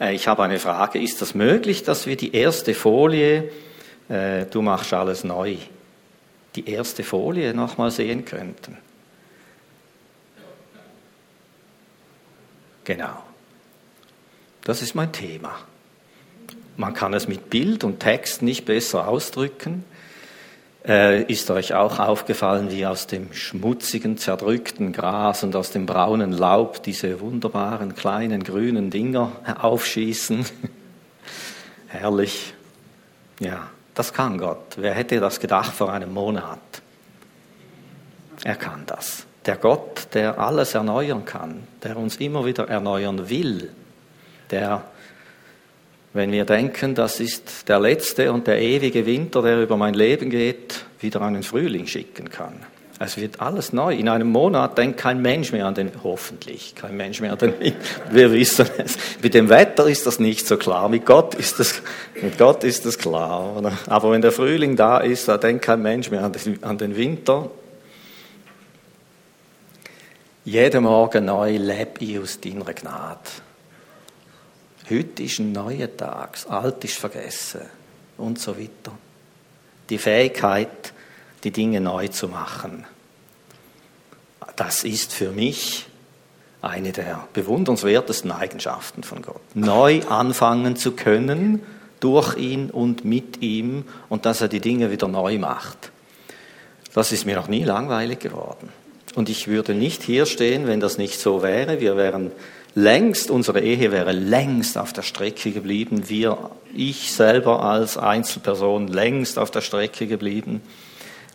Äh, ich habe eine Frage. Ist das möglich, dass wir die erste Folie, äh, du machst alles neu, die erste Folie nochmal sehen könnten? Genau. Das ist mein Thema. Man kann es mit Bild und Text nicht besser ausdrücken. Äh, ist euch auch aufgefallen, wie aus dem schmutzigen, zerdrückten Gras und aus dem braunen Laub diese wunderbaren kleinen grünen Dinger aufschießen? Herrlich. Ja, das kann Gott. Wer hätte das gedacht vor einem Monat? Er kann das. Der Gott, der alles erneuern kann, der uns immer wieder erneuern will, der wenn wir denken, das ist der letzte und der ewige Winter, der über mein Leben geht, wieder einen Frühling schicken kann. Es wird alles neu. In einem Monat denkt kein Mensch mehr an den, hoffentlich, kein Mensch mehr an den, wir wissen es. Mit dem Wetter ist das nicht so klar. Mit Gott ist das, mit Gott ist das klar. Oder? Aber wenn der Frühling da ist, da denkt kein Mensch mehr an den, an den Winter. Jeden Morgen neu lebe ich aus deiner Gnade. Heute ist ein neuer Tag, das Alte ist vergessen und so weiter. Die Fähigkeit, die Dinge neu zu machen, das ist für mich eine der bewundernswertesten Eigenschaften von Gott. Neu anfangen zu können durch ihn und mit ihm und dass er die Dinge wieder neu macht. Das ist mir noch nie langweilig geworden. Und ich würde nicht hier stehen, wenn das nicht so wäre. Wir wären längst, unsere Ehe wäre längst auf der Strecke geblieben, wir, ich selber als Einzelperson längst auf der Strecke geblieben,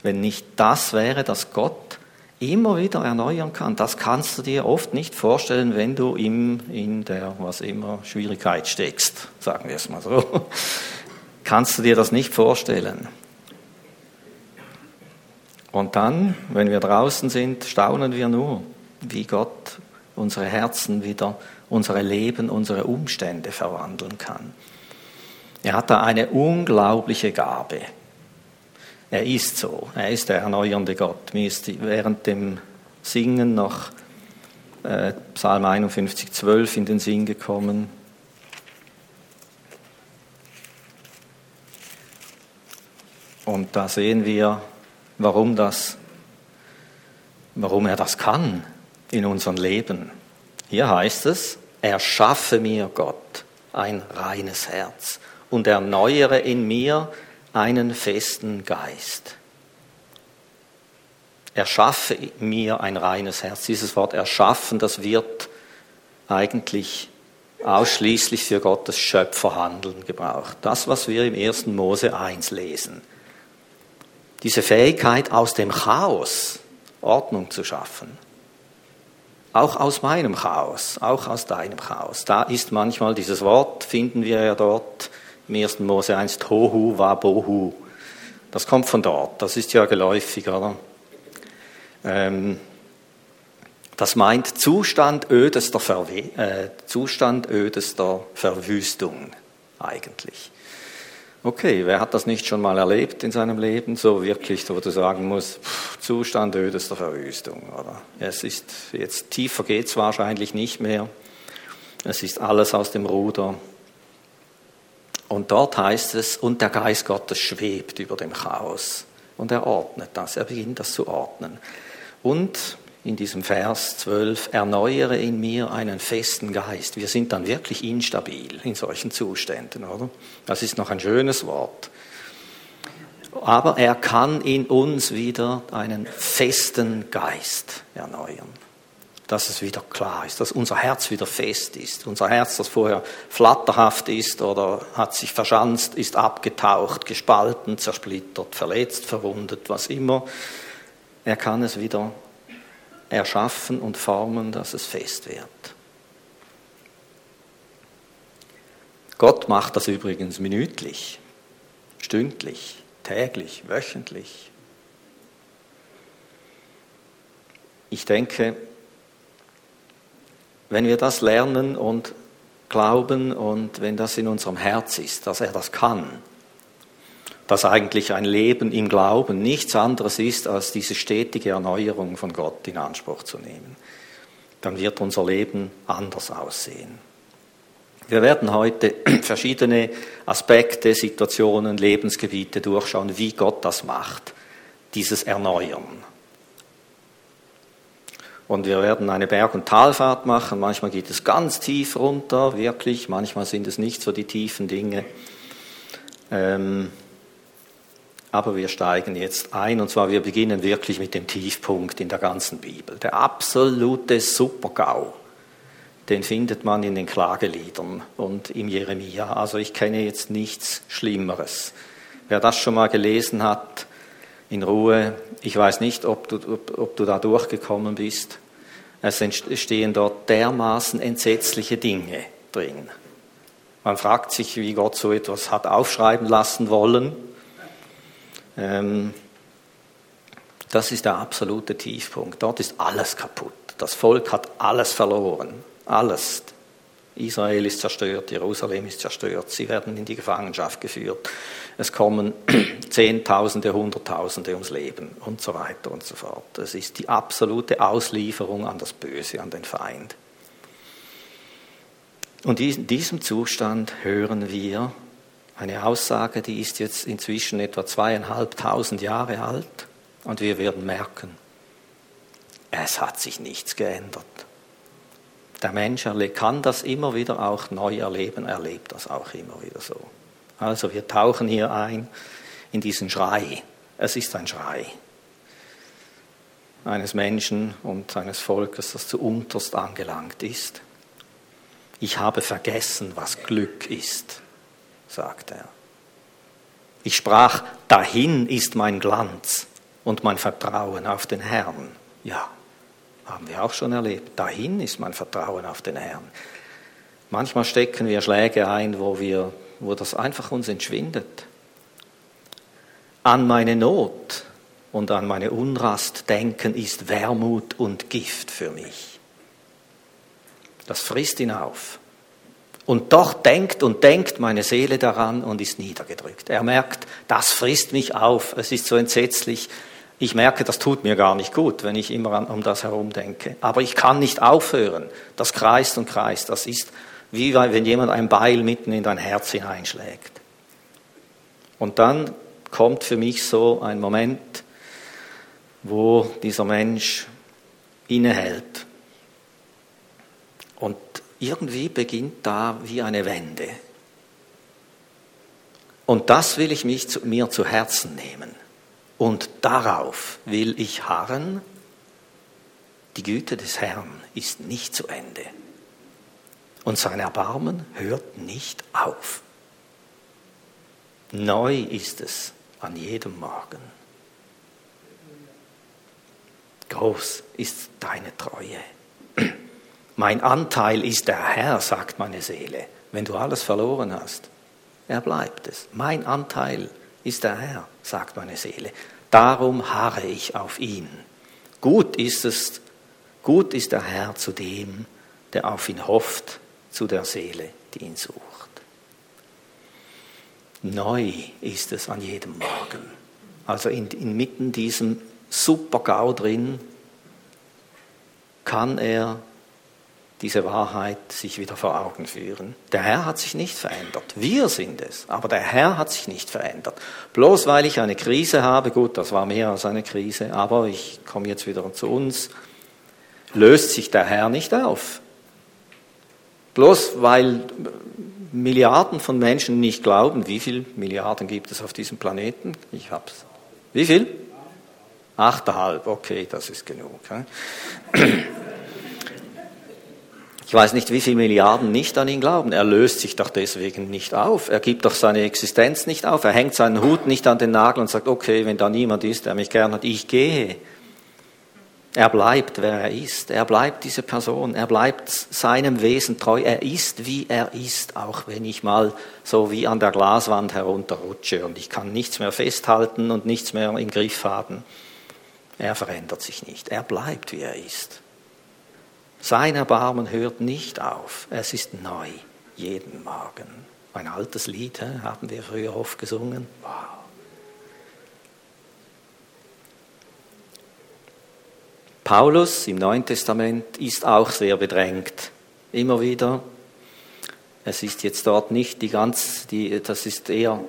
wenn nicht das wäre, dass Gott immer wieder erneuern kann. Das kannst du dir oft nicht vorstellen, wenn du im, in der, was immer, Schwierigkeit steckst, sagen wir es mal so. kannst du dir das nicht vorstellen. Und dann, wenn wir draußen sind, staunen wir nur, wie Gott unsere Herzen wieder, unsere Leben, unsere Umstände verwandeln kann. Er hat da eine unglaubliche Gabe. Er ist so, er ist der erneuernde Gott. Mir ist während dem Singen noch äh, Psalm 51, 12 in den Sinn gekommen. Und da sehen wir, warum, das, warum er das kann in unserem Leben. Hier heißt es, erschaffe mir Gott ein reines Herz und erneuere in mir einen festen Geist. Erschaffe mir ein reines Herz. Dieses Wort erschaffen, das wird eigentlich ausschließlich für Gottes Schöpferhandeln gebraucht. Das, was wir im 1. Mose 1 lesen. Diese Fähigkeit, aus dem Chaos Ordnung zu schaffen. Auch aus meinem Chaos, auch aus deinem Chaos. Da ist manchmal dieses Wort, finden wir ja dort im 1. Mose 1, Tohu Wabohu. Das kommt von dort, das ist ja geläufig, oder? Ähm, das meint Zustand ödester, Verwe äh, Zustand ödester Verwüstung eigentlich. Okay, wer hat das nicht schon mal erlebt in seinem Leben, so wirklich, wo du sagen musst, pff, Zustand ödester Verwüstung, oder? Es ist jetzt tiefer geht's wahrscheinlich nicht mehr. Es ist alles aus dem Ruder. Und dort heißt es, und der Geist Gottes schwebt über dem Chaos. Und er ordnet das, er beginnt das zu ordnen. Und in diesem Vers 12, erneuere in mir einen festen Geist. Wir sind dann wirklich instabil in solchen Zuständen, oder? Das ist noch ein schönes Wort. Aber er kann in uns wieder einen festen Geist erneuern. Dass es wieder klar ist, dass unser Herz wieder fest ist. Unser Herz, das vorher flatterhaft ist oder hat sich verschanzt, ist abgetaucht, gespalten, zersplittert, verletzt, verwundet, was immer. Er kann es wieder erschaffen und formen, dass es fest wird. Gott macht das übrigens minütlich, stündlich, täglich, wöchentlich. Ich denke, wenn wir das lernen und glauben und wenn das in unserem Herz ist, dass er das kann, dass eigentlich ein Leben im Glauben nichts anderes ist, als diese stetige Erneuerung von Gott in Anspruch zu nehmen. Dann wird unser Leben anders aussehen. Wir werden heute verschiedene Aspekte, Situationen, Lebensgebiete durchschauen, wie Gott das macht, dieses Erneuern. Und wir werden eine Berg- und Talfahrt machen. Manchmal geht es ganz tief runter, wirklich. Manchmal sind es nicht so die tiefen Dinge. Ähm, aber wir steigen jetzt ein und zwar wir beginnen wirklich mit dem Tiefpunkt in der ganzen Bibel. Der absolute Supergau den findet man in den Klageliedern und im Jeremia. Also ich kenne jetzt nichts Schlimmeres. Wer das schon mal gelesen hat, in Ruhe, ich weiß nicht, ob du, ob, ob du da durchgekommen bist. Es stehen dort dermaßen entsetzliche Dinge drin. Man fragt sich, wie Gott so etwas hat aufschreiben lassen wollen. Ähm, das ist der absolute Tiefpunkt. Dort ist alles kaputt. Das Volk hat alles verloren. Alles. Israel ist zerstört, Jerusalem ist zerstört, sie werden in die Gefangenschaft geführt. Es kommen Zehntausende, Hunderttausende ums Leben und so weiter und so fort. Es ist die absolute Auslieferung an das Böse, an den Feind. Und in diesem Zustand hören wir eine Aussage, die ist jetzt inzwischen etwa zweieinhalbtausend Jahre alt und wir werden merken, es hat sich nichts geändert. Der Mensch kann das immer wieder auch neu erleben, erlebt das auch immer wieder so. Also wir tauchen hier ein in diesen Schrei. Es ist ein Schrei eines Menschen und eines Volkes, das zu unterst angelangt ist. Ich habe vergessen, was Glück ist, sagt er. Ich sprach, dahin ist mein Glanz und mein Vertrauen auf den Herrn. Ja, haben wir auch schon erlebt. Dahin ist mein Vertrauen auf den Herrn. Manchmal stecken wir Schläge ein, wo, wir, wo das einfach uns entschwindet. An meine Not und an meine Unrast denken ist Wermut und Gift für mich. Das frisst ihn auf. Und doch denkt und denkt meine Seele daran und ist niedergedrückt. Er merkt, das frisst mich auf, es ist so entsetzlich, ich merke, das tut mir gar nicht gut, wenn ich immer an, um das herum denke. Aber ich kann nicht aufhören. Das kreist und kreist. Das ist wie wenn jemand ein Beil mitten in dein Herz hineinschlägt. Und dann kommt für mich so ein Moment, wo dieser Mensch innehält. Und irgendwie beginnt da wie eine Wende. Und das will ich mich zu, mir zu Herzen nehmen. Und darauf will ich harren. Die Güte des Herrn ist nicht zu Ende. Und sein Erbarmen hört nicht auf. Neu ist es an jedem Morgen. Groß ist deine Treue. Mein Anteil ist der Herr, sagt meine Seele, wenn du alles verloren hast. Er bleibt es. Mein Anteil ist der Herr, sagt meine Seele. Darum harre ich auf ihn. Gut ist es, gut ist der Herr zu dem, der auf ihn hofft, zu der Seele, die ihn sucht. Neu ist es an jedem Morgen. Also in, inmitten diesem Super-GAU drin kann er diese Wahrheit sich wieder vor Augen führen. Der Herr hat sich nicht verändert. Wir sind es. Aber der Herr hat sich nicht verändert. Bloß weil ich eine Krise habe, gut, das war mehr als eine Krise, aber ich komme jetzt wieder zu uns, löst sich der Herr nicht auf. Bloß weil Milliarden von Menschen nicht glauben, wie viele Milliarden gibt es auf diesem Planeten? Ich hab's. Wie viel? Achteinhalb, okay, das ist genug. Ich weiß nicht, wie viele Milliarden nicht an ihn glauben. Er löst sich doch deswegen nicht auf. Er gibt doch seine Existenz nicht auf. Er hängt seinen Hut nicht an den Nagel und sagt, okay, wenn da niemand ist, der mich gern hat, ich gehe. Er bleibt, wer er ist. Er bleibt diese Person. Er bleibt seinem Wesen treu. Er ist, wie er ist, auch wenn ich mal so wie an der Glaswand herunterrutsche und ich kann nichts mehr festhalten und nichts mehr im Griff haben. Er verändert sich nicht. Er bleibt, wie er ist. Sein Erbarmen hört nicht auf. Es ist neu, jeden Morgen. Ein altes Lied, haben wir früher oft gesungen. Wow. Paulus im Neuen Testament ist auch sehr bedrängt. Immer wieder. Es ist jetzt dort nicht die ganz, die, das ist eher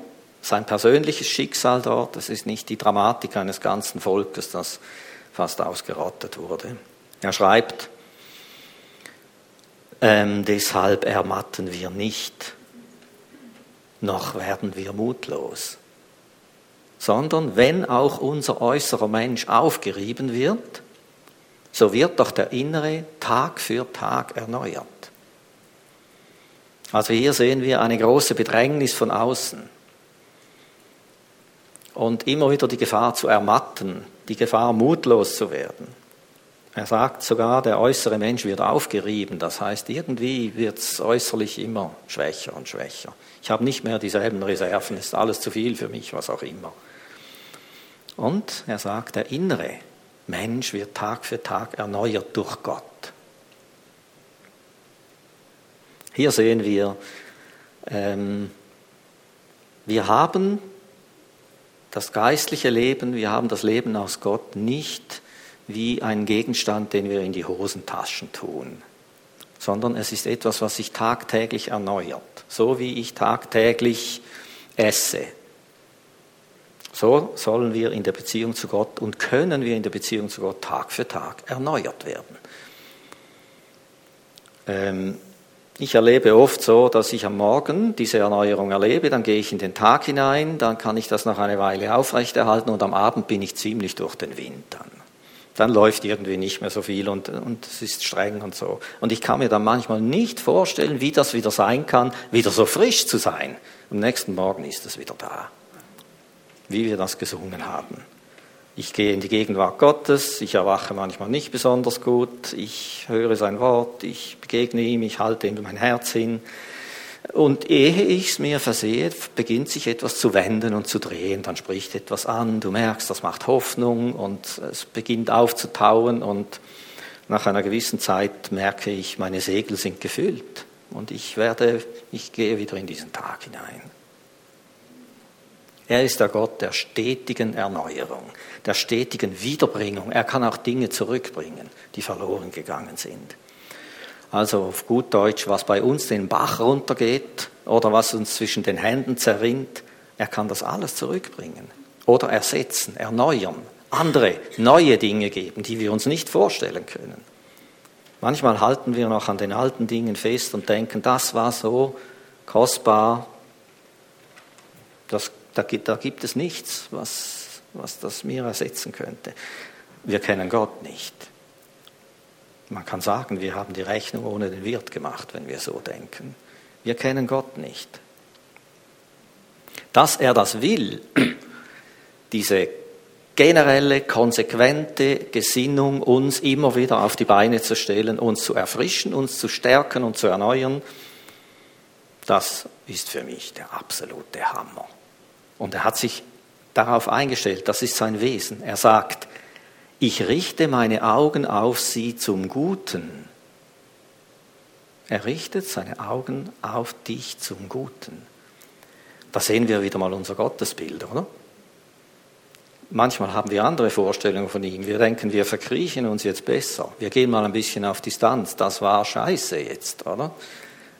sein persönliches Schicksal dort, das ist nicht die Dramatik eines ganzen Volkes, das fast ausgerottet wurde. Er schreibt, ähm, deshalb ermatten wir nicht, noch werden wir mutlos, sondern wenn auch unser äußerer Mensch aufgerieben wird, so wird doch der innere Tag für Tag erneuert. Also hier sehen wir eine große Bedrängnis von außen und immer wieder die Gefahr zu ermatten, die Gefahr mutlos zu werden. Er sagt sogar, der äußere Mensch wird aufgerieben, das heißt, irgendwie wird es äußerlich immer schwächer und schwächer. Ich habe nicht mehr dieselben Reserven, ist alles zu viel für mich, was auch immer. Und er sagt, der innere Mensch wird Tag für Tag erneuert durch Gott. Hier sehen wir, ähm, wir haben das geistliche Leben, wir haben das Leben aus Gott nicht wie ein Gegenstand, den wir in die Hosentaschen tun, sondern es ist etwas, was sich tagtäglich erneuert, so wie ich tagtäglich esse. So sollen wir in der Beziehung zu Gott und können wir in der Beziehung zu Gott Tag für Tag erneuert werden. Ähm, ich erlebe oft so, dass ich am Morgen diese Erneuerung erlebe, dann gehe ich in den Tag hinein, dann kann ich das noch eine Weile aufrechterhalten und am Abend bin ich ziemlich durch den Wind dann dann läuft irgendwie nicht mehr so viel und, und es ist streng und so. Und ich kann mir dann manchmal nicht vorstellen, wie das wieder sein kann, wieder so frisch zu sein. Am nächsten Morgen ist es wieder da, wie wir das gesungen haben. Ich gehe in die Gegenwart Gottes, ich erwache manchmal nicht besonders gut, ich höre sein Wort, ich begegne ihm, ich halte ihm mein Herz hin. Und ehe ich es mir versehe, beginnt sich etwas zu wenden und zu drehen. Dann spricht etwas an, du merkst, das macht Hoffnung und es beginnt aufzutauen und nach einer gewissen Zeit merke ich, meine Segel sind gefüllt und ich werde, ich gehe wieder in diesen Tag hinein. Er ist der Gott der stetigen Erneuerung, der stetigen Wiederbringung. Er kann auch Dinge zurückbringen, die verloren gegangen sind. Also auf gut Deutsch, was bei uns den Bach runtergeht oder was uns zwischen den Händen zerrinnt, er kann das alles zurückbringen oder ersetzen, erneuern, andere neue Dinge geben, die wir uns nicht vorstellen können. Manchmal halten wir noch an den alten Dingen fest und denken, das war so kostbar, das, da, da gibt es nichts, was, was das mir ersetzen könnte. Wir kennen Gott nicht. Man kann sagen, wir haben die Rechnung ohne den Wirt gemacht, wenn wir so denken. Wir kennen Gott nicht. Dass er das will, diese generelle, konsequente Gesinnung, uns immer wieder auf die Beine zu stellen, uns zu erfrischen, uns zu stärken und zu erneuern, das ist für mich der absolute Hammer. Und er hat sich darauf eingestellt, das ist sein Wesen. Er sagt, ich richte meine Augen auf sie zum Guten. Er richtet seine Augen auf dich zum Guten. Da sehen wir wieder mal unser Gottesbild, oder? Manchmal haben wir andere Vorstellungen von ihm. Wir denken, wir verkriechen uns jetzt besser. Wir gehen mal ein bisschen auf Distanz. Das war scheiße jetzt, oder?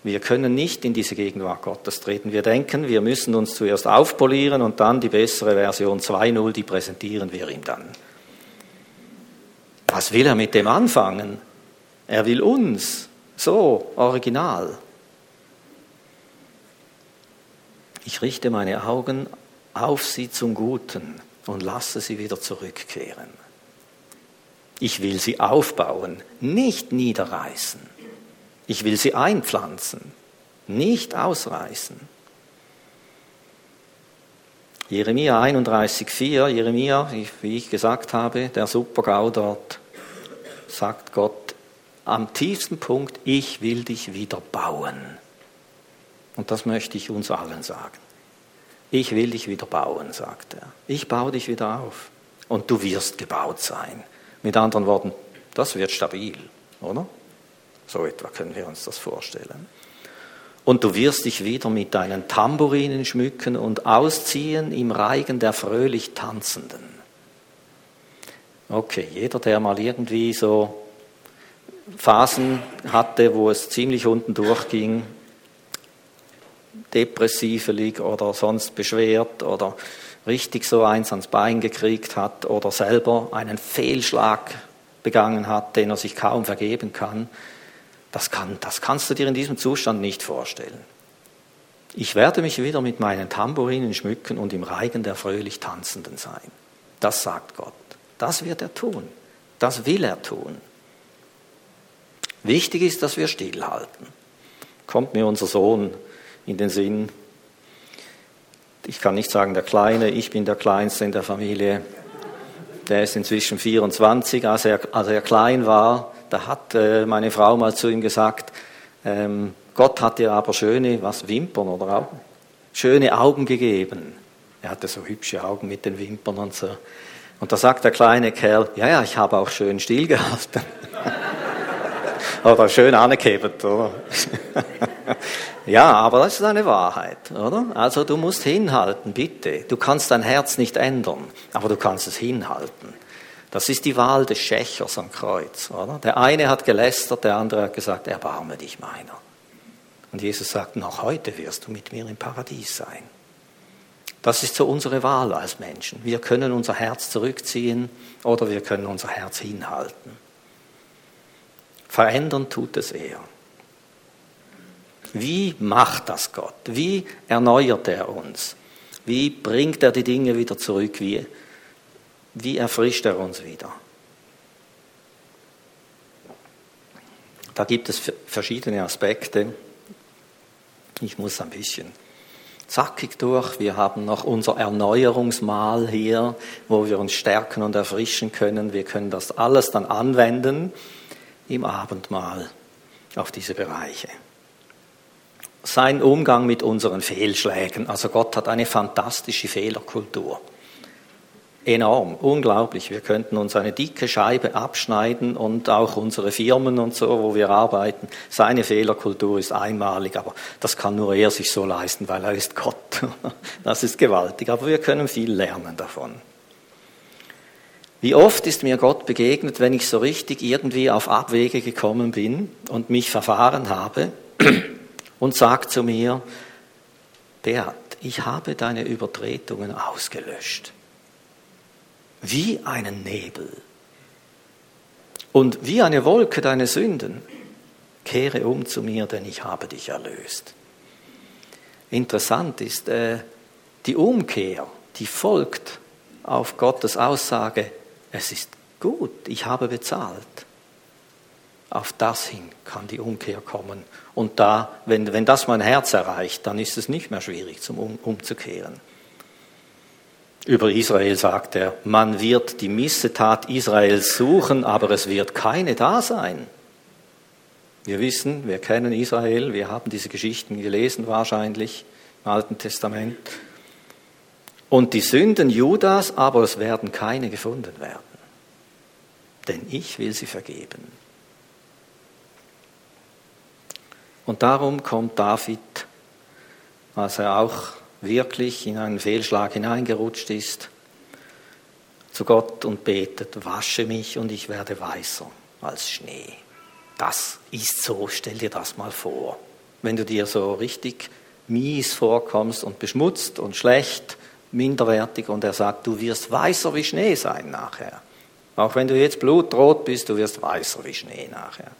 Wir können nicht in diese Gegenwart Gottes treten. Wir denken, wir müssen uns zuerst aufpolieren und dann die bessere Version 2.0, die präsentieren wir ihm dann. Was will er mit dem anfangen? Er will uns, so original. Ich richte meine Augen auf sie zum Guten und lasse sie wieder zurückkehren. Ich will sie aufbauen, nicht niederreißen. Ich will sie einpflanzen, nicht ausreißen. Jeremia 31,4, Jeremia, wie ich gesagt habe, der Supergau dort, sagt Gott am tiefsten Punkt, ich will dich wieder bauen. Und das möchte ich uns allen sagen. Ich will dich wieder bauen, sagt er. Ich baue dich wieder auf. Und du wirst gebaut sein. Mit anderen Worten, das wird stabil, oder? So etwa können wir uns das vorstellen. Und du wirst dich wieder mit deinen Tambourinen schmücken und ausziehen im Reigen der fröhlich Tanzenden. Okay, jeder, der mal irgendwie so Phasen hatte, wo es ziemlich unten durchging, depressiv liegt oder sonst beschwert oder richtig so eins ans Bein gekriegt hat oder selber einen Fehlschlag begangen hat, den er sich kaum vergeben kann, das, kann, das kannst du dir in diesem Zustand nicht vorstellen. Ich werde mich wieder mit meinen Tambourinen schmücken und im Reigen der fröhlich Tanzenden sein. Das sagt Gott. Das wird er tun. Das will er tun. Wichtig ist, dass wir stillhalten. Kommt mir unser Sohn in den Sinn. Ich kann nicht sagen der Kleine, ich bin der Kleinste in der Familie. Der ist inzwischen 24. Als er, als er klein war, da hat äh, meine Frau mal zu ihm gesagt, ähm, Gott hat dir aber schöne, was, Wimpern oder Augen? Schöne Augen gegeben. Er hatte so hübsche Augen mit den Wimpern und so. Und da sagt der kleine Kerl, ja, ja, ich habe auch schön still gehalten. oder schön angehebt, oder? ja, aber das ist eine Wahrheit, oder? Also du musst hinhalten, bitte. Du kannst dein Herz nicht ändern, aber du kannst es hinhalten. Das ist die Wahl des Schächers am Kreuz, oder? Der eine hat gelästert, der andere hat gesagt, erbarme dich meiner. Und Jesus sagt, noch heute wirst du mit mir im Paradies sein. Das ist so unsere Wahl als Menschen. Wir können unser Herz zurückziehen oder wir können unser Herz hinhalten. Verändern tut es er. Wie macht das Gott? Wie erneuert er uns? Wie bringt er die Dinge wieder zurück? Wie, wie erfrischt er uns wieder? Da gibt es verschiedene Aspekte. Ich muss ein bisschen zackig durch. Wir haben noch unser Erneuerungsmahl hier, wo wir uns stärken und erfrischen können. Wir können das alles dann anwenden im Abendmahl auf diese Bereiche. Sein Umgang mit unseren Fehlschlägen. Also Gott hat eine fantastische Fehlerkultur. Enorm, unglaublich. Wir könnten uns eine dicke Scheibe abschneiden und auch unsere Firmen und so, wo wir arbeiten. Seine Fehlerkultur ist einmalig, aber das kann nur er sich so leisten, weil er ist Gott. Das ist gewaltig, aber wir können viel lernen davon. Wie oft ist mir Gott begegnet, wenn ich so richtig irgendwie auf Abwege gekommen bin und mich verfahren habe und sagt zu mir, Beat, ich habe deine Übertretungen ausgelöscht. Wie einen Nebel. Und wie eine Wolke deine Sünden. Kehre um zu mir, denn ich habe dich erlöst. Interessant ist, äh, die Umkehr, die folgt auf Gottes Aussage, es ist gut, ich habe bezahlt. Auf das hin kann die Umkehr kommen. Und da, wenn, wenn das mein Herz erreicht, dann ist es nicht mehr schwierig, zum um, umzukehren. Über Israel sagt er, man wird die Missetat Israels suchen, aber es wird keine da sein. Wir wissen, wir kennen Israel, wir haben diese Geschichten gelesen wahrscheinlich im Alten Testament und die Sünden Judas, aber es werden keine gefunden werden. Denn ich will sie vergeben. Und darum kommt David, als er auch wirklich in einen Fehlschlag hineingerutscht ist, zu Gott und betet, wasche mich und ich werde weißer als Schnee. Das ist so, stell dir das mal vor. Wenn du dir so richtig mies vorkommst und beschmutzt und schlecht, minderwertig und er sagt, du wirst weißer wie Schnee sein nachher. Auch wenn du jetzt blutrot bist, du wirst weißer wie Schnee nachher.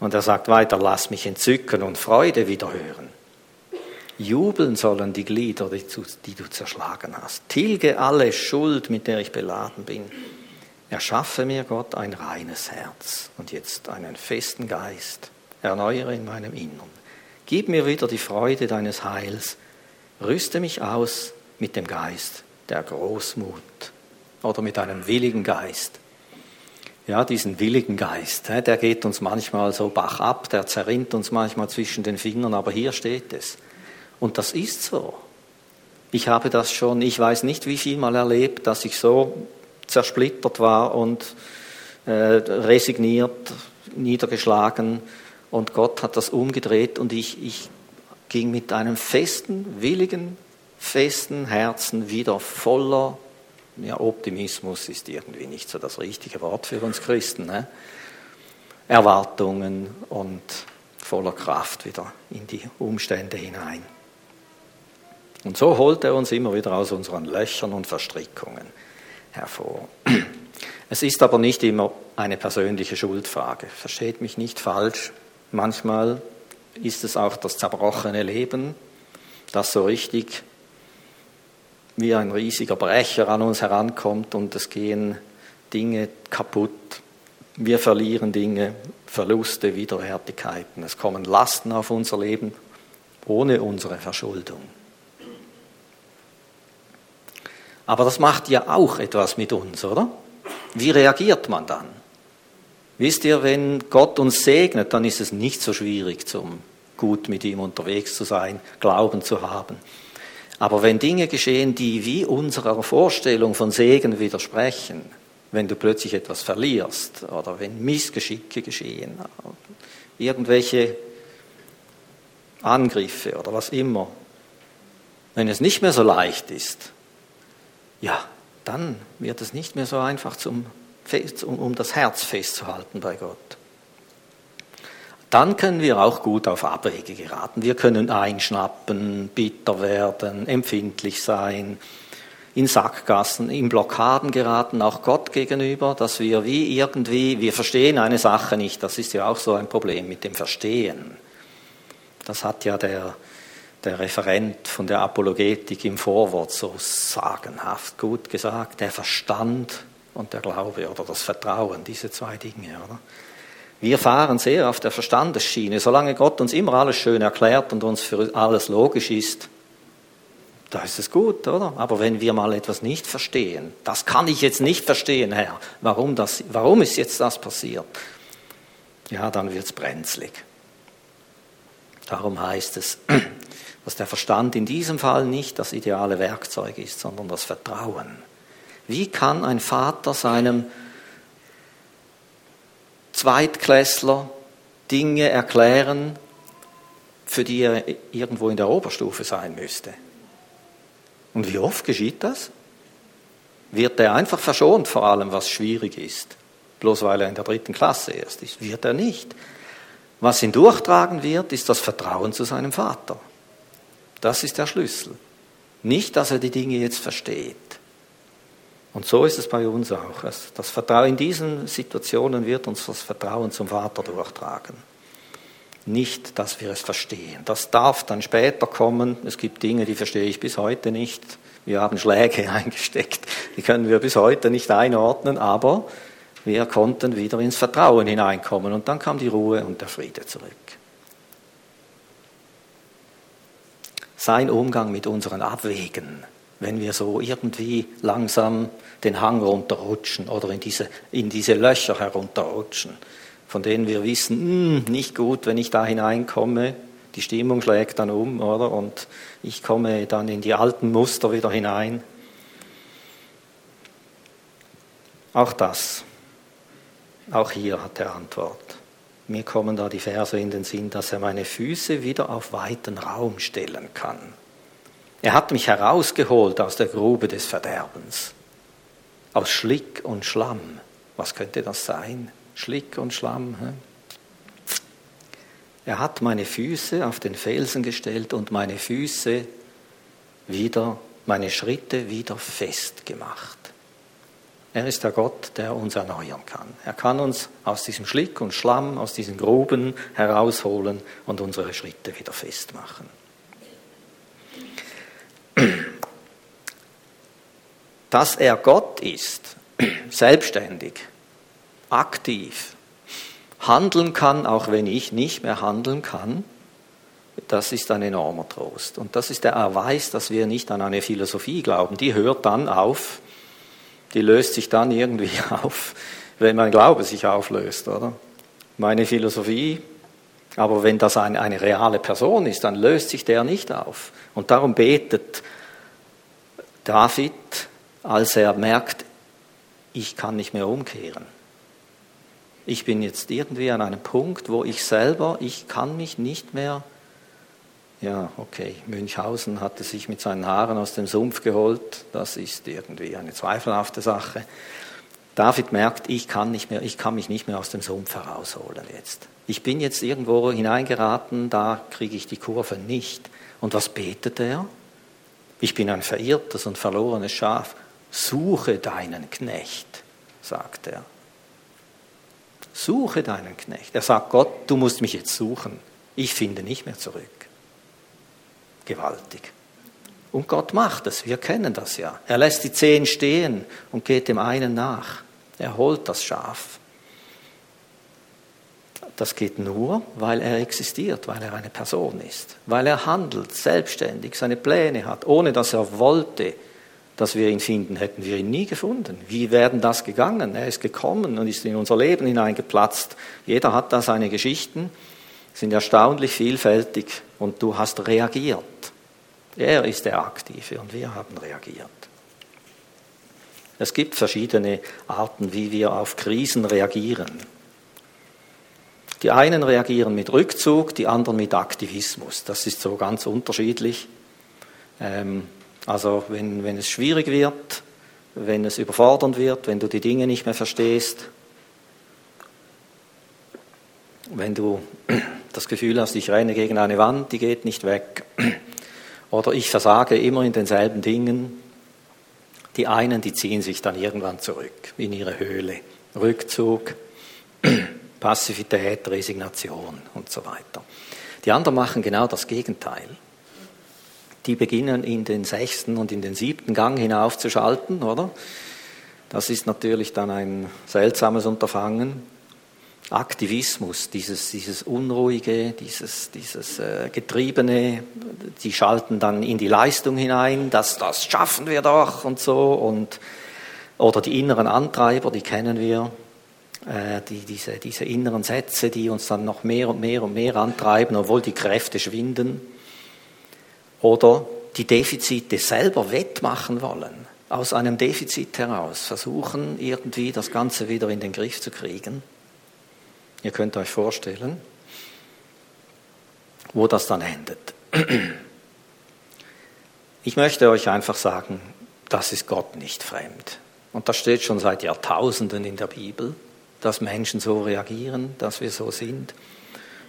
Und er sagt weiter, lass mich entzücken und Freude wieder hören. Jubeln sollen die Glieder, die du, die du zerschlagen hast. Tilge alle Schuld, mit der ich beladen bin. Erschaffe mir Gott ein reines Herz und jetzt einen festen Geist. Erneuere in meinem Innern. Gib mir wieder die Freude deines Heils. Rüste mich aus mit dem Geist der Großmut oder mit einem willigen Geist. Ja, diesen willigen Geist, der geht uns manchmal so bach ab, der zerrinnt uns manchmal zwischen den Fingern, aber hier steht es. Und das ist so. Ich habe das schon, ich weiß nicht wie viel Mal erlebt, dass ich so zersplittert war und äh, resigniert, niedergeschlagen und Gott hat das umgedreht und ich, ich ging mit einem festen, willigen festen Herzen wieder voller, ja, Optimismus ist irgendwie nicht so das richtige Wort für uns Christen, ne? Erwartungen und voller Kraft wieder in die Umstände hinein. Und so holt er uns immer wieder aus unseren Löchern und Verstrickungen hervor. Es ist aber nicht immer eine persönliche Schuldfrage. Versteht mich nicht falsch. Manchmal ist es auch das zerbrochene Leben, das so richtig wie ein riesiger Brecher an uns herankommt und es gehen Dinge kaputt. Wir verlieren Dinge, Verluste, Widerwärtigkeiten. Es kommen Lasten auf unser Leben ohne unsere Verschuldung. Aber das macht ja auch etwas mit uns, oder? Wie reagiert man dann? Wisst ihr, wenn Gott uns segnet, dann ist es nicht so schwierig, zum gut mit ihm unterwegs zu sein, Glauben zu haben. Aber wenn Dinge geschehen, die wie unserer Vorstellung von Segen widersprechen, wenn du plötzlich etwas verlierst oder wenn Missgeschicke geschehen, irgendwelche Angriffe oder was immer, wenn es nicht mehr so leicht ist, ja, dann wird es nicht mehr so einfach, zum, um das Herz festzuhalten bei Gott. Dann können wir auch gut auf Abwege geraten. Wir können einschnappen, bitter werden, empfindlich sein, in Sackgassen, in Blockaden geraten, auch Gott gegenüber, dass wir wie irgendwie, wir verstehen eine Sache nicht. Das ist ja auch so ein Problem mit dem Verstehen. Das hat ja der der Referent von der Apologetik im Vorwort so sagenhaft gut gesagt, der Verstand und der Glaube oder das Vertrauen, diese zwei Dinge. Oder? Wir fahren sehr auf der Verstandesschiene. Solange Gott uns immer alles schön erklärt und uns für alles logisch ist, da ist es gut, oder? Aber wenn wir mal etwas nicht verstehen, das kann ich jetzt nicht verstehen, Herr, warum, das, warum ist jetzt das passiert? Ja, dann wird es brenzlig. Darum heißt es, dass der Verstand in diesem Fall nicht das ideale Werkzeug ist, sondern das Vertrauen. Wie kann ein Vater seinem Zweitklässler Dinge erklären, für die er irgendwo in der Oberstufe sein müsste? Und wie oft geschieht das? Wird er einfach verschont vor allem, was schwierig ist, bloß weil er in der dritten Klasse erst ist? Wird er nicht. Was ihn durchtragen wird, ist das Vertrauen zu seinem Vater. Das ist der Schlüssel. Nicht, dass er die Dinge jetzt versteht. Und so ist es bei uns auch. Das Vertrauen in diesen Situationen wird uns das Vertrauen zum Vater durchtragen. Nicht, dass wir es verstehen. Das darf dann später kommen. Es gibt Dinge, die verstehe ich bis heute nicht. Wir haben Schläge eingesteckt, die können wir bis heute nicht einordnen, aber wir konnten wieder ins Vertrauen hineinkommen und dann kam die Ruhe und der Friede zurück. Sein Umgang mit unseren Abwegen, wenn wir so irgendwie langsam den Hang runterrutschen oder in diese, in diese Löcher herunterrutschen, von denen wir wissen, hm, nicht gut, wenn ich da hineinkomme, die Stimmung schlägt dann um, oder? Und ich komme dann in die alten Muster wieder hinein. Auch das, auch hier hat er Antwort. Mir kommen da die Verse in den Sinn, dass er meine Füße wieder auf weiten Raum stellen kann. Er hat mich herausgeholt aus der Grube des Verderbens, aus Schlick und Schlamm. Was könnte das sein? Schlick und Schlamm. He? Er hat meine Füße auf den Felsen gestellt und meine Füße wieder, meine Schritte wieder festgemacht. Er ist der Gott, der uns erneuern kann. Er kann uns aus diesem Schlick und Schlamm, aus diesen Gruben herausholen und unsere Schritte wieder festmachen. Dass er Gott ist, selbstständig, aktiv, handeln kann, auch wenn ich nicht mehr handeln kann, das ist ein enormer Trost. Und das ist der Erweis, dass wir nicht an eine Philosophie glauben. Die hört dann auf, die löst sich dann irgendwie auf, wenn mein Glaube sich auflöst, oder? Meine Philosophie, aber wenn das eine, eine reale Person ist, dann löst sich der nicht auf. Und darum betet David, als er merkt, ich kann nicht mehr umkehren. Ich bin jetzt irgendwie an einem Punkt, wo ich selber, ich kann mich nicht mehr ja, okay, Münchhausen hatte sich mit seinen Haaren aus dem Sumpf geholt. Das ist irgendwie eine zweifelhafte Sache. David merkt, ich kann, nicht mehr, ich kann mich nicht mehr aus dem Sumpf herausholen jetzt. Ich bin jetzt irgendwo hineingeraten, da kriege ich die Kurve nicht. Und was betet er? Ich bin ein verirrtes und verlorenes Schaf. Suche deinen Knecht, sagt er. Suche deinen Knecht. Er sagt Gott, du musst mich jetzt suchen. Ich finde nicht mehr zurück. Gewaltig. Und Gott macht es, wir kennen das ja. Er lässt die zehn stehen und geht dem einen nach. Er holt das Schaf. Das geht nur, weil er existiert, weil er eine Person ist, weil er handelt, selbstständig, seine Pläne hat, ohne dass er wollte, dass wir ihn finden, hätten wir ihn nie gefunden. Wie wären das gegangen? Er ist gekommen und ist in unser Leben hineingeplatzt. Jeder hat da seine Geschichten, sind erstaunlich vielfältig und du hast reagiert. Er ist der Aktive und wir haben reagiert. Es gibt verschiedene Arten, wie wir auf Krisen reagieren. Die einen reagieren mit Rückzug, die anderen mit Aktivismus. Das ist so ganz unterschiedlich. Ähm, also wenn, wenn es schwierig wird, wenn es überfordernd wird, wenn du die Dinge nicht mehr verstehst, wenn du das Gefühl hast, ich renne gegen eine Wand, die geht nicht weg, oder ich versage immer in denselben Dingen, die einen, die ziehen sich dann irgendwann zurück in ihre Höhle. Rückzug, Passivität, Resignation und so weiter. Die anderen machen genau das Gegenteil. Die beginnen in den sechsten und in den siebten Gang hinaufzuschalten, oder? Das ist natürlich dann ein seltsames Unterfangen. Aktivismus, dieses, dieses Unruhige, dieses, dieses äh, Getriebene, die schalten dann in die Leistung hinein, das, das schaffen wir doch und so. Und, oder die inneren Antreiber, die kennen wir, äh, die, diese, diese inneren Sätze, die uns dann noch mehr und mehr und mehr antreiben, obwohl die Kräfte schwinden. Oder die Defizite selber wettmachen wollen, aus einem Defizit heraus versuchen, irgendwie das Ganze wieder in den Griff zu kriegen. Ihr könnt euch vorstellen, wo das dann endet. Ich möchte euch einfach sagen, das ist Gott nicht fremd. Und das steht schon seit Jahrtausenden in der Bibel dass Menschen so reagieren, dass wir so sind.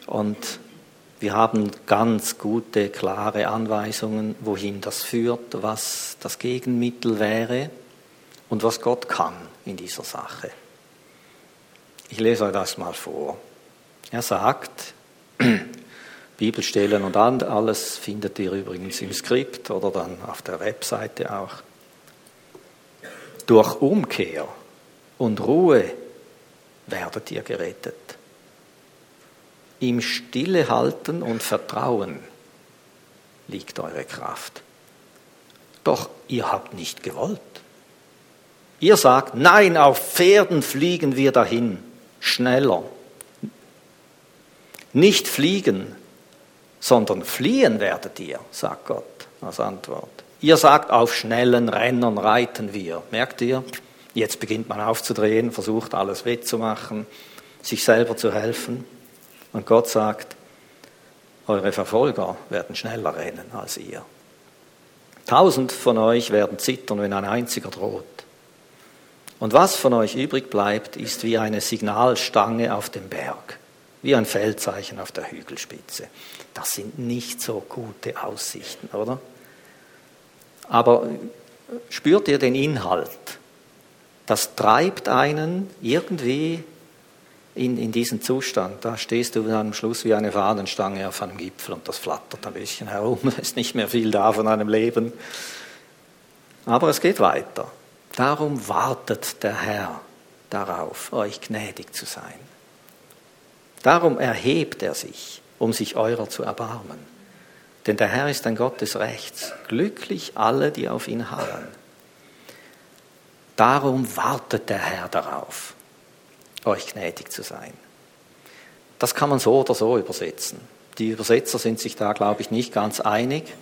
Und wir haben ganz gute, klare Anweisungen, wohin das führt, was das Gegenmittel wäre und was Gott kann in dieser Sache. Ich lese euch das mal vor. Er sagt, Bibelstellen und alles findet ihr übrigens im Skript oder dann auf der Webseite auch. Durch Umkehr und Ruhe werdet ihr gerettet. Im Stillehalten und Vertrauen liegt eure Kraft. Doch ihr habt nicht gewollt. Ihr sagt, nein, auf Pferden fliegen wir dahin, schneller. Nicht fliegen, sondern fliehen werdet ihr, sagt Gott als Antwort. Ihr sagt, auf schnellen Rennern reiten wir. Merkt ihr? Jetzt beginnt man aufzudrehen, versucht alles wettzumachen, sich selber zu helfen. Und Gott sagt, eure Verfolger werden schneller rennen als ihr. Tausend von euch werden zittern, wenn ein einziger droht. Und was von euch übrig bleibt, ist wie eine Signalstange auf dem Berg, wie ein Feldzeichen auf der Hügelspitze. Das sind nicht so gute Aussichten, oder? Aber spürt ihr den Inhalt? das treibt einen irgendwie in, in diesen Zustand. Da stehst du am Schluss wie eine Fahnenstange auf einem Gipfel und das flattert ein bisschen herum. Es ist nicht mehr viel da von einem Leben. Aber es geht weiter. Darum wartet der Herr darauf, euch gnädig zu sein. Darum erhebt er sich, um sich eurer zu erbarmen. Denn der Herr ist ein Gott des Rechts. Glücklich alle, die auf ihn harren. Darum wartet der Herr darauf, euch gnädig zu sein. Das kann man so oder so übersetzen. Die Übersetzer sind sich da, glaube ich, nicht ganz einig.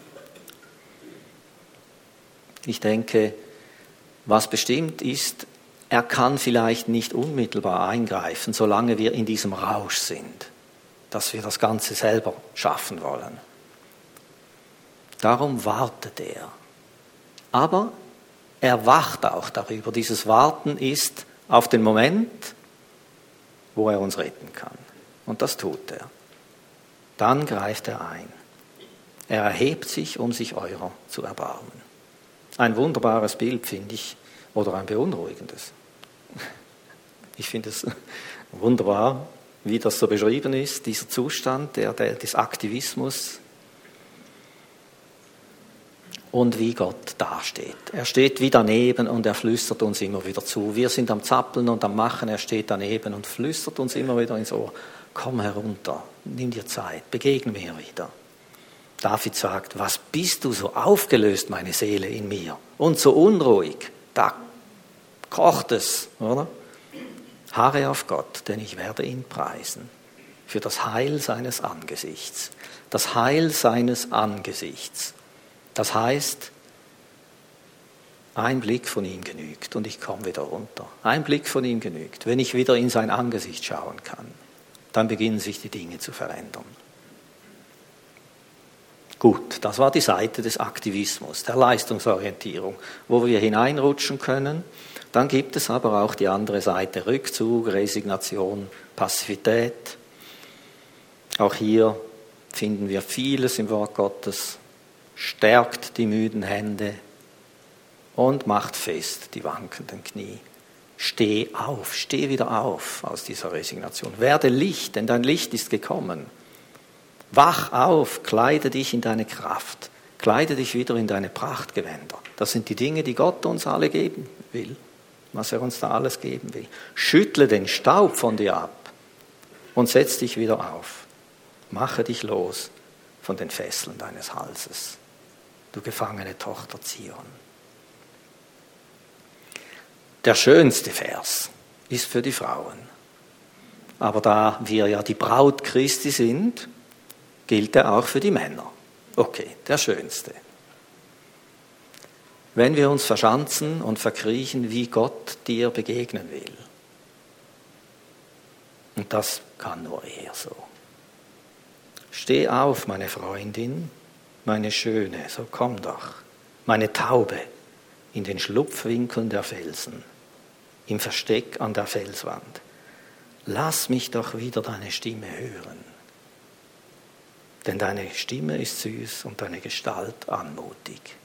Ich denke, was bestimmt ist, er kann vielleicht nicht unmittelbar eingreifen, solange wir in diesem Rausch sind, dass wir das Ganze selber schaffen wollen. Darum wartet er. Aber er wacht auch darüber. Dieses Warten ist auf den Moment, wo er uns retten kann. Und das tut er. Dann greift er ein. Er erhebt sich, um sich eurer zu erbarmen. Ein wunderbares Bild, finde ich, oder ein beunruhigendes. Ich finde es wunderbar, wie das so beschrieben ist, dieser Zustand der, der, des Aktivismus und wie Gott dasteht. Er steht wie daneben und er flüstert uns immer wieder zu. Wir sind am Zappeln und am Machen, er steht daneben und flüstert uns immer wieder ins Ohr. Komm herunter, nimm dir Zeit, begegne mir wieder. David sagt, was bist du so aufgelöst, meine Seele in mir, und so unruhig? Da kocht es, oder? Harre auf Gott, denn ich werde ihn preisen für das Heil seines Angesichts. Das Heil seines Angesichts. Das heißt, ein Blick von ihm genügt und ich komme wieder runter. Ein Blick von ihm genügt. Wenn ich wieder in sein Angesicht schauen kann, dann beginnen sich die Dinge zu verändern. Gut, das war die Seite des Aktivismus, der Leistungsorientierung, wo wir hineinrutschen können dann gibt es aber auch die andere Seite, Rückzug, Resignation, Passivität. Auch hier finden wir vieles im Wort Gottes, stärkt die müden Hände und macht fest die wankenden Knie. Steh auf, steh wieder auf aus dieser Resignation. Werde Licht, denn dein Licht ist gekommen. Wach auf, kleide dich in deine Kraft, kleide dich wieder in deine Prachtgewänder. Das sind die Dinge, die Gott uns alle geben will was er uns da alles geben will. Schüttle den Staub von dir ab und setz dich wieder auf. Mache dich los von den Fesseln deines Halses, du gefangene Tochter Zion. Der schönste Vers ist für die Frauen. Aber da wir ja die Braut Christi sind, gilt er auch für die Männer. Okay, der schönste wenn wir uns verschanzen und verkriechen, wie Gott dir begegnen will. Und das kann nur er so. Steh auf, meine Freundin, meine Schöne, so komm doch, meine Taube, in den Schlupfwinkeln der Felsen, im Versteck an der Felswand. Lass mich doch wieder deine Stimme hören. Denn deine Stimme ist süß und deine Gestalt anmutig.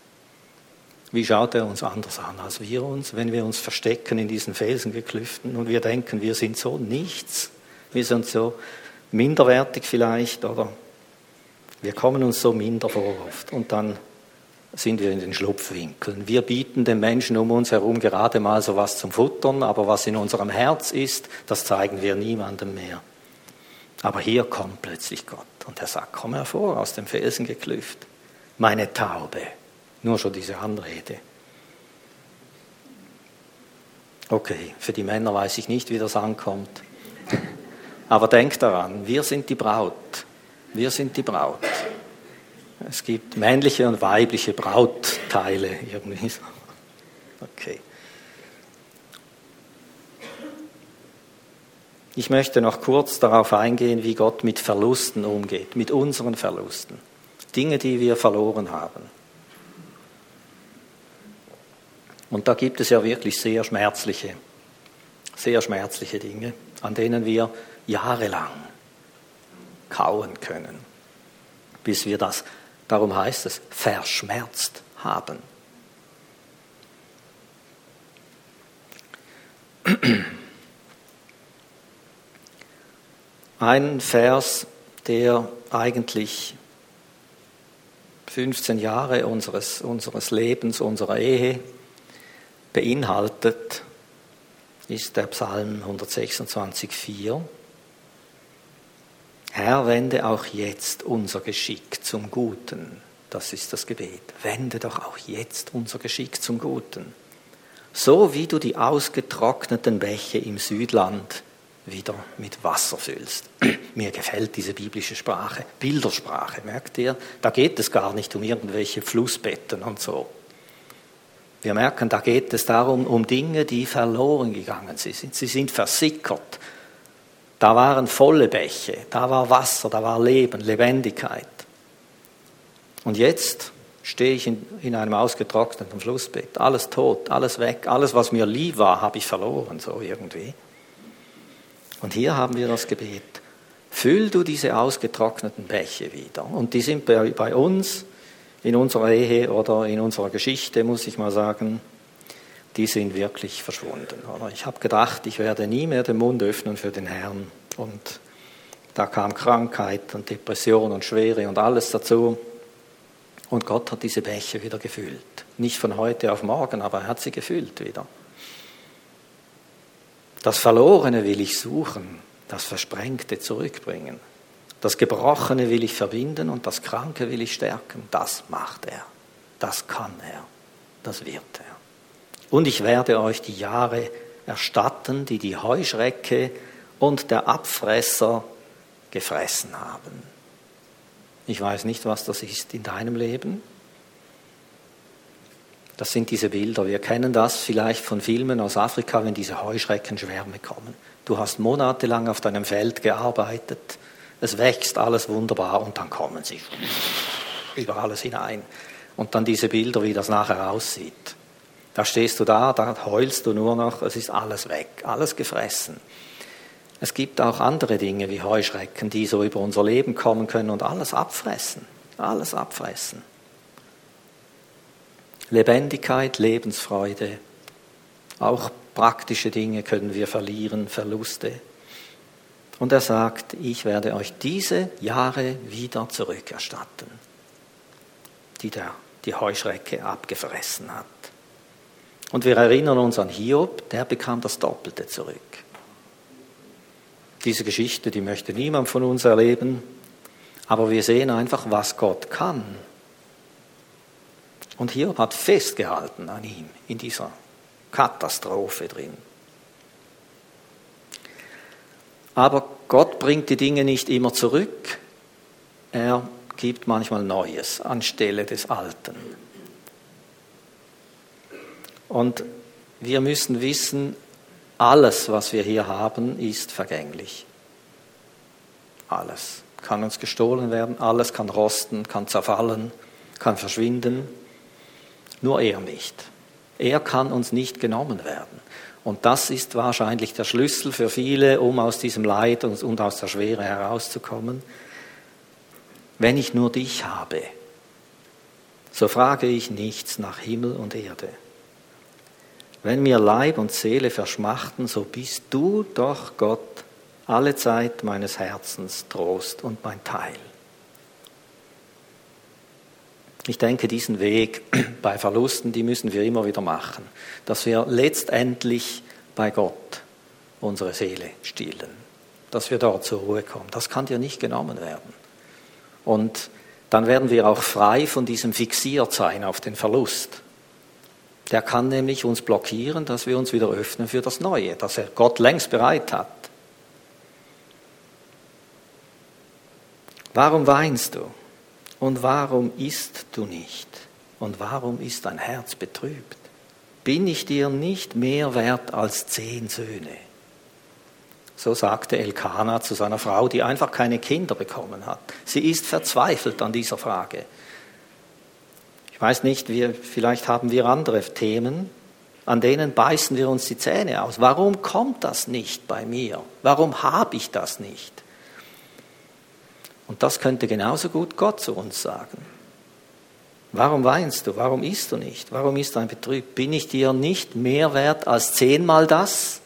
Wie schaut er uns anders an als wir uns, wenn wir uns verstecken in diesen Felsengeklüften und wir denken, wir sind so nichts, wir sind so minderwertig vielleicht oder wir kommen uns so minder vor oft und dann sind wir in den Schlupfwinkeln. Wir bieten den Menschen um uns herum gerade mal so was zum Futtern, aber was in unserem Herz ist, das zeigen wir niemandem mehr. Aber hier kommt plötzlich Gott und er sagt, komm hervor aus dem Felsengeklüft, meine Taube. Nur schon diese Anrede. Okay, für die Männer weiß ich nicht, wie das ankommt. Aber denkt daran, wir sind die Braut. Wir sind die Braut. Es gibt männliche und weibliche Brautteile irgendwie. Okay. Ich möchte noch kurz darauf eingehen, wie Gott mit Verlusten umgeht, mit unseren Verlusten. Dinge, die wir verloren haben. Und da gibt es ja wirklich sehr schmerzliche, sehr schmerzliche Dinge, an denen wir jahrelang kauen können, bis wir das, darum heißt es, verschmerzt haben. Ein Vers, der eigentlich 15 Jahre unseres, unseres Lebens, unserer Ehe beinhaltet, ist der Psalm 126,4. Herr, wende auch jetzt unser Geschick zum Guten. Das ist das Gebet. Wende doch auch jetzt unser Geschick zum Guten. So wie du die ausgetrockneten Bäche im Südland wieder mit Wasser füllst. Mir gefällt diese biblische Sprache, Bildersprache, merkt ihr? Da geht es gar nicht um irgendwelche Flussbetten und so. Wir merken, da geht es darum, um Dinge, die verloren gegangen sind. Sie sind versickert. Da waren volle Bäche, da war Wasser, da war Leben, Lebendigkeit. Und jetzt stehe ich in, in einem ausgetrockneten Flussbett. Alles tot, alles weg, alles, was mir lieb war, habe ich verloren, so irgendwie. Und hier haben wir das Gebet. Füll du diese ausgetrockneten Bäche wieder. Und die sind bei, bei uns, in unserer Ehe oder in unserer Geschichte, muss ich mal sagen, die sind wirklich verschwunden. Oder? Ich habe gedacht, ich werde nie mehr den Mund öffnen für den Herrn. Und da kam Krankheit und Depression und Schwere und alles dazu. Und Gott hat diese Bäche wieder gefüllt. Nicht von heute auf morgen, aber er hat sie gefüllt wieder. Das Verlorene will ich suchen, das Versprengte zurückbringen. Das Gebrochene will ich verbinden und das Kranke will ich stärken. Das macht er. Das kann er. Das wird er. Und ich werde euch die Jahre erstatten, die die Heuschrecke und der Abfresser gefressen haben. Ich weiß nicht, was das ist in deinem Leben. Das sind diese Bilder. Wir kennen das vielleicht von Filmen aus Afrika, wenn diese Heuschreckenschwärme kommen. Du hast monatelang auf deinem Feld gearbeitet, es wächst alles wunderbar und dann kommen sie über alles hinein. Und dann diese Bilder, wie das nachher aussieht. Da stehst du da, da heulst du nur noch, es ist alles weg, alles gefressen. Es gibt auch andere Dinge wie Heuschrecken, die so über unser Leben kommen können und alles abfressen. Alles abfressen. Lebendigkeit, Lebensfreude, auch praktische Dinge können wir verlieren, Verluste. Und er sagt, ich werde euch diese Jahre wieder zurückerstatten, die der, die Heuschrecke abgefressen hat. Und wir erinnern uns an Hiob, der bekam das Doppelte zurück. Diese Geschichte, die möchte niemand von uns erleben, aber wir sehen einfach, was Gott kann. Und Hiob hat festgehalten an ihm in dieser Katastrophe drin. Aber Gott bringt die Dinge nicht immer zurück. Er gibt manchmal Neues anstelle des Alten. Und wir müssen wissen, alles, was wir hier haben, ist vergänglich. Alles kann uns gestohlen werden, alles kann rosten, kann zerfallen, kann verschwinden. Nur er nicht. Er kann uns nicht genommen werden. Und das ist wahrscheinlich der Schlüssel für viele, um aus diesem Leid und aus der Schwere herauszukommen. Wenn ich nur dich habe, so frage ich nichts nach Himmel und Erde. Wenn mir Leib und Seele verschmachten, so bist du doch Gott alle Zeit meines Herzens Trost und mein Teil. Ich denke, diesen Weg bei Verlusten, die müssen wir immer wieder machen, dass wir letztendlich bei Gott unsere Seele stillen, dass wir dort zur Ruhe kommen. Das kann dir nicht genommen werden. Und dann werden wir auch frei von diesem Fixiertsein auf den Verlust. Der kann nämlich uns blockieren, dass wir uns wieder öffnen für das Neue, das er Gott längst bereit hat. Warum weinst du? Und warum isst du nicht? Und warum ist dein Herz betrübt? Bin ich dir nicht mehr wert als zehn Söhne? So sagte Elkanah zu seiner Frau, die einfach keine Kinder bekommen hat. Sie ist verzweifelt an dieser Frage. Ich weiß nicht, wir, vielleicht haben wir andere Themen, an denen beißen wir uns die Zähne aus. Warum kommt das nicht bei mir? Warum habe ich das nicht? Und das könnte genauso gut Gott zu uns sagen. Warum weinst du? Warum isst du nicht? Warum ist dein Betrüb? Bin ich dir nicht mehr wert als zehnmal das?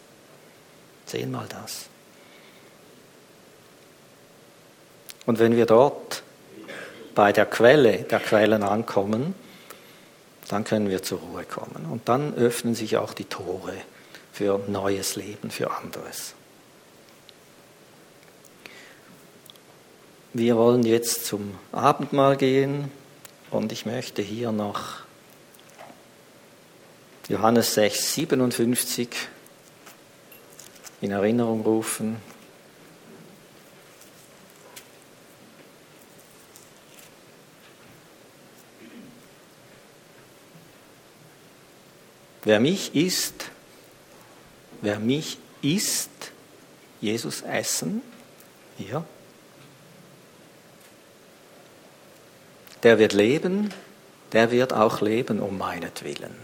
Zehnmal das. Und wenn wir dort bei der Quelle der Quellen ankommen, dann können wir zur Ruhe kommen. Und dann öffnen sich auch die Tore für neues Leben, für anderes. Wir wollen jetzt zum Abendmahl gehen und ich möchte hier noch Johannes 6, 57 in Erinnerung rufen. Wer mich isst, wer mich isst, Jesus essen, hier, der wird leben der wird auch leben um meinetwillen.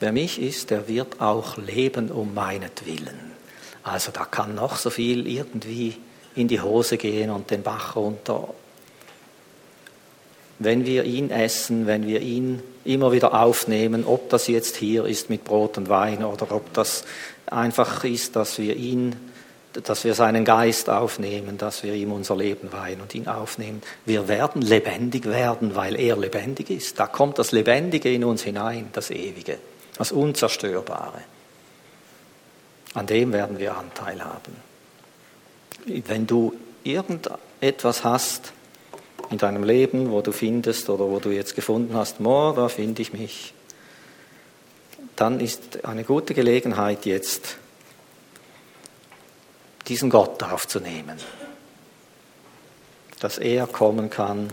Wer mich ist, der wird auch leben um meinetwillen. Also da kann noch so viel irgendwie in die Hose gehen und den Bach runter. Wenn wir ihn essen, wenn wir ihn immer wieder aufnehmen, ob das jetzt hier ist mit Brot und Wein oder ob das einfach ist, dass wir ihn, dass wir seinen Geist aufnehmen, dass wir ihm unser Leben weihen und ihn aufnehmen. Wir werden lebendig werden, weil er lebendig ist. Da kommt das Lebendige in uns hinein, das Ewige, das Unzerstörbare. An dem werden wir Anteil haben. Wenn du irgendetwas hast in deinem Leben, wo du findest oder wo du jetzt gefunden hast, da finde ich mich, dann ist eine gute Gelegenheit jetzt, diesen Gott aufzunehmen, dass er kommen kann,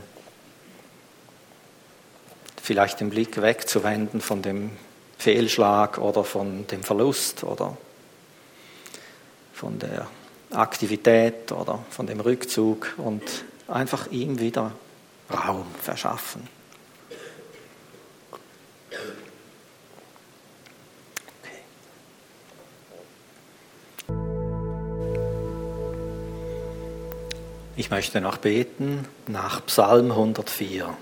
vielleicht den Blick wegzuwenden von dem Fehlschlag oder von dem Verlust oder von der Aktivität oder von dem Rückzug und einfach ihm wieder Raum verschaffen. Ich möchte noch beten nach Psalm 104.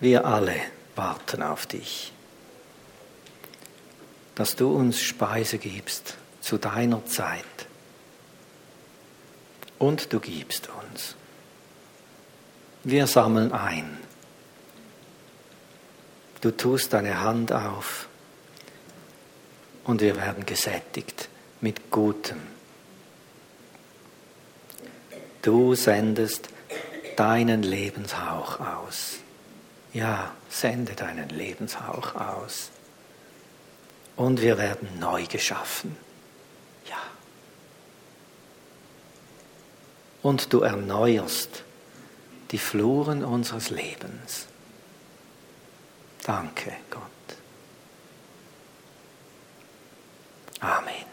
Wir alle warten auf dich dass du uns Speise gibst zu deiner Zeit. Und du gibst uns. Wir sammeln ein. Du tust deine Hand auf und wir werden gesättigt mit Gutem. Du sendest deinen Lebenshauch aus. Ja, sende deinen Lebenshauch aus und wir werden neu geschaffen. Ja. Und du erneuerst die Fluren unseres Lebens. Danke, Gott. Amen.